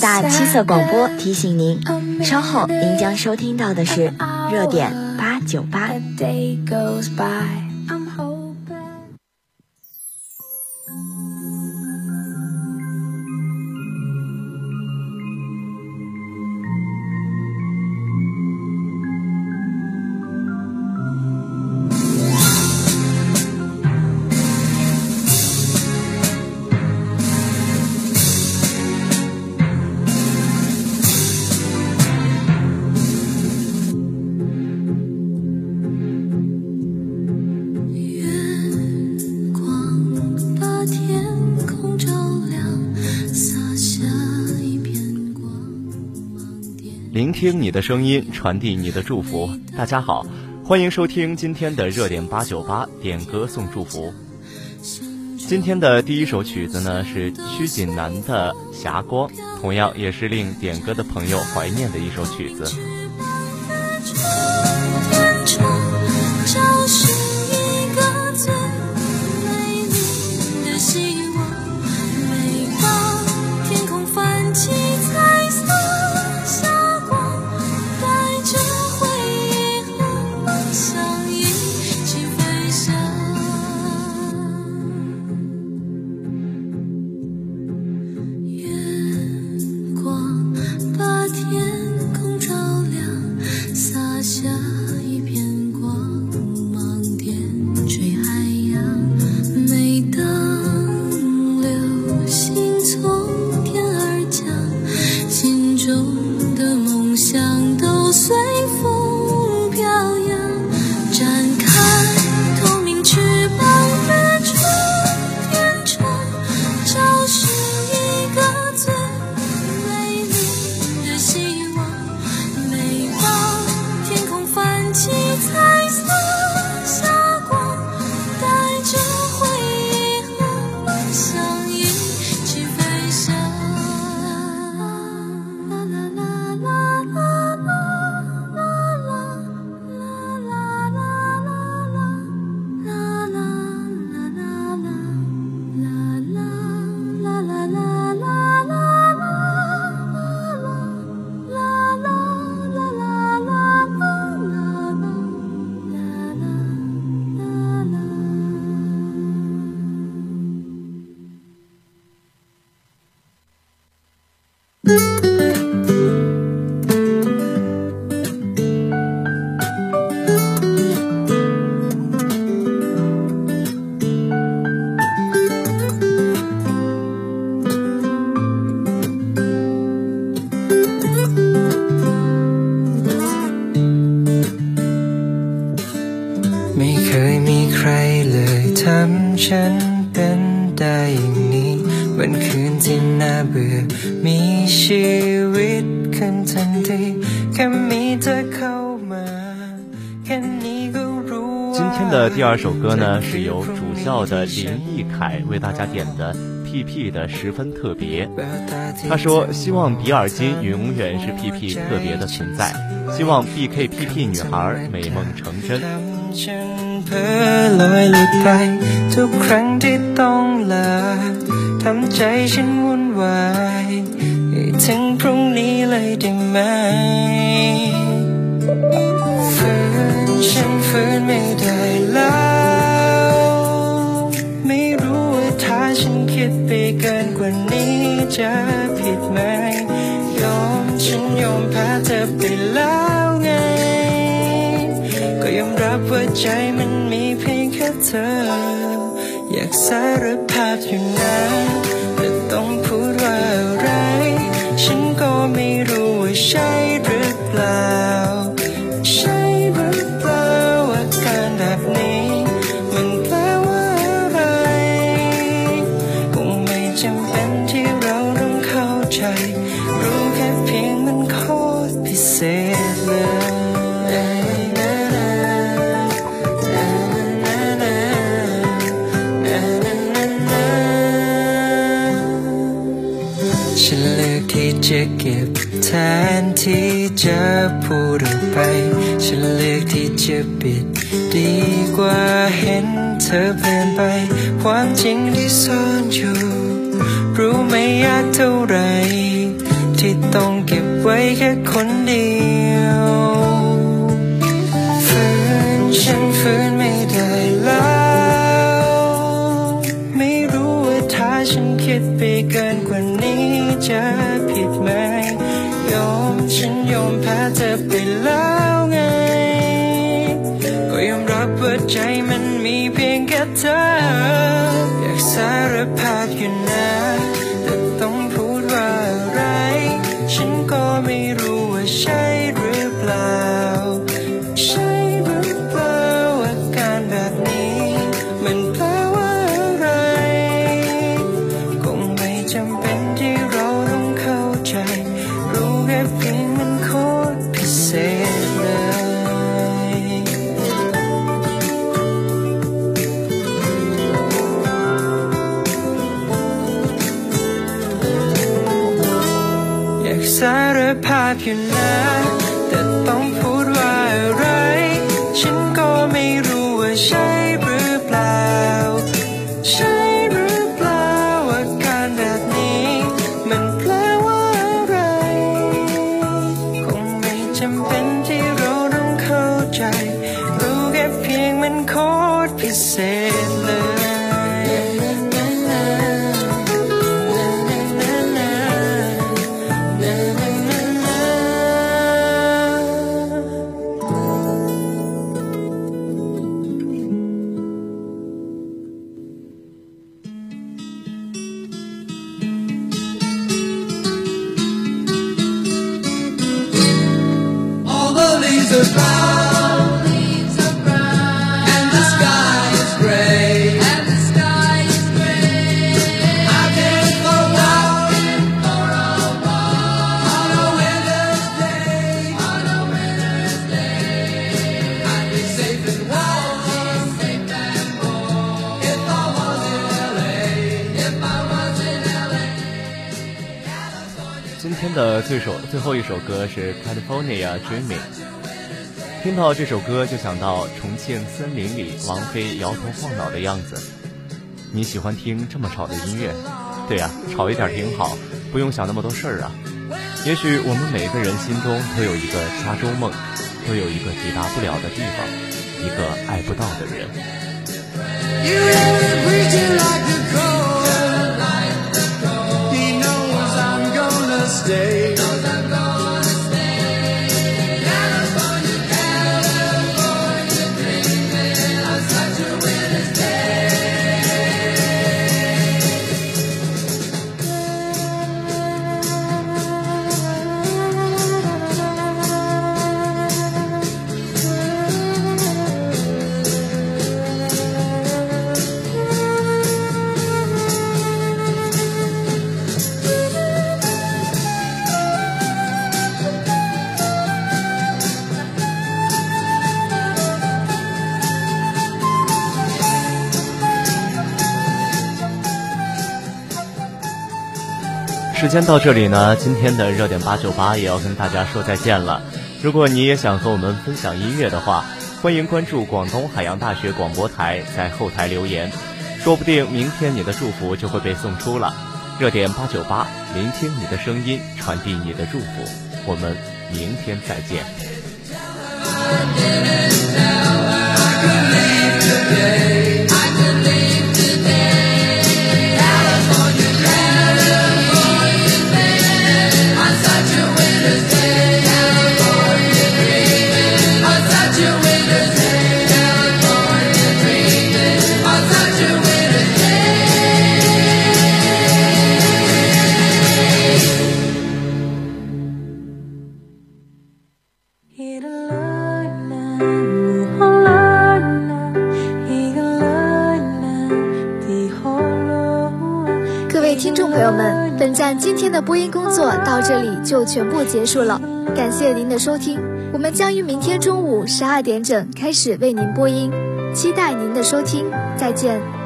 大七色广播提醒您，稍后您将收听到的是热点八九八。听你的声音，传递你的祝福。大家好，欢迎收听今天的热点八九八点歌送祝福。今天的第一首曲子呢是曲锦南的《霞光》，同样也是令点歌的朋友怀念的一首曲子。今天的第二首歌呢，是由主校的林奕凯为大家点的 PP 的十分特别。他说：“希望比尔金永远是 PP 特别的存在，希望 BKPP 女孩美梦成真。” ถึงพรุ่งนี้เลยได้ไหมฝืนฉันฝืนไม่ได้แล้ว ไม่รู้ว่าถ้าฉันคิดไปเกินกว่านี้จะผิดไหม ยอมฉันยอมแพ้เธอไปแล้วไง ก็ยอมรับว่าใจมันมีเพียงแค่เธอ อยากสารภาพอยู่นะ จะปิด ดีกว่าเห็นเธอเปลี่ยนไป ความจริงที่ซ่อนอยู่ รู้ไม่ยากเท่าไร ที่ต้องเก็บไว้แค่คนเดียวฝืนฉันฝืนไม่ อยู่นะแต่ต้องพูดว่าอะไร ฉันก็ไม่รู้ว่าใช่หรือเปล่า ใช่หรือเปล่าอาการแบบนี้ มันแปลว่าอะไร คงไม่จำเป็นที่เราต้องเข้าใจ รู้แค่เพียงมันโคตรพิเศษ 今天的最首最后一首歌是 California Dreaming。 听到这首歌就想到重庆森林里王菲摇头晃脑的样子。你喜欢听这么吵的音乐？对呀、吵一点挺好，不用想那么多事儿啊。也许我们每个人心中都有一个加州梦，都有一个抵达不了的地方，一个爱不到的人。时间到这里呢，今天的热点八九八也要跟大家说再见了。如果你也想和我们分享音乐的话，欢迎关注广东海洋大学广播台，在后台留言，说不定明天你的祝福就会被送出了。热点八九八，聆听你的声音，传递你的祝福。我们明天再见。播音工作到这里就全部结束了，感谢您的收听，我们将于明天中午十二点整开始为您播音，期待您的收听，再见。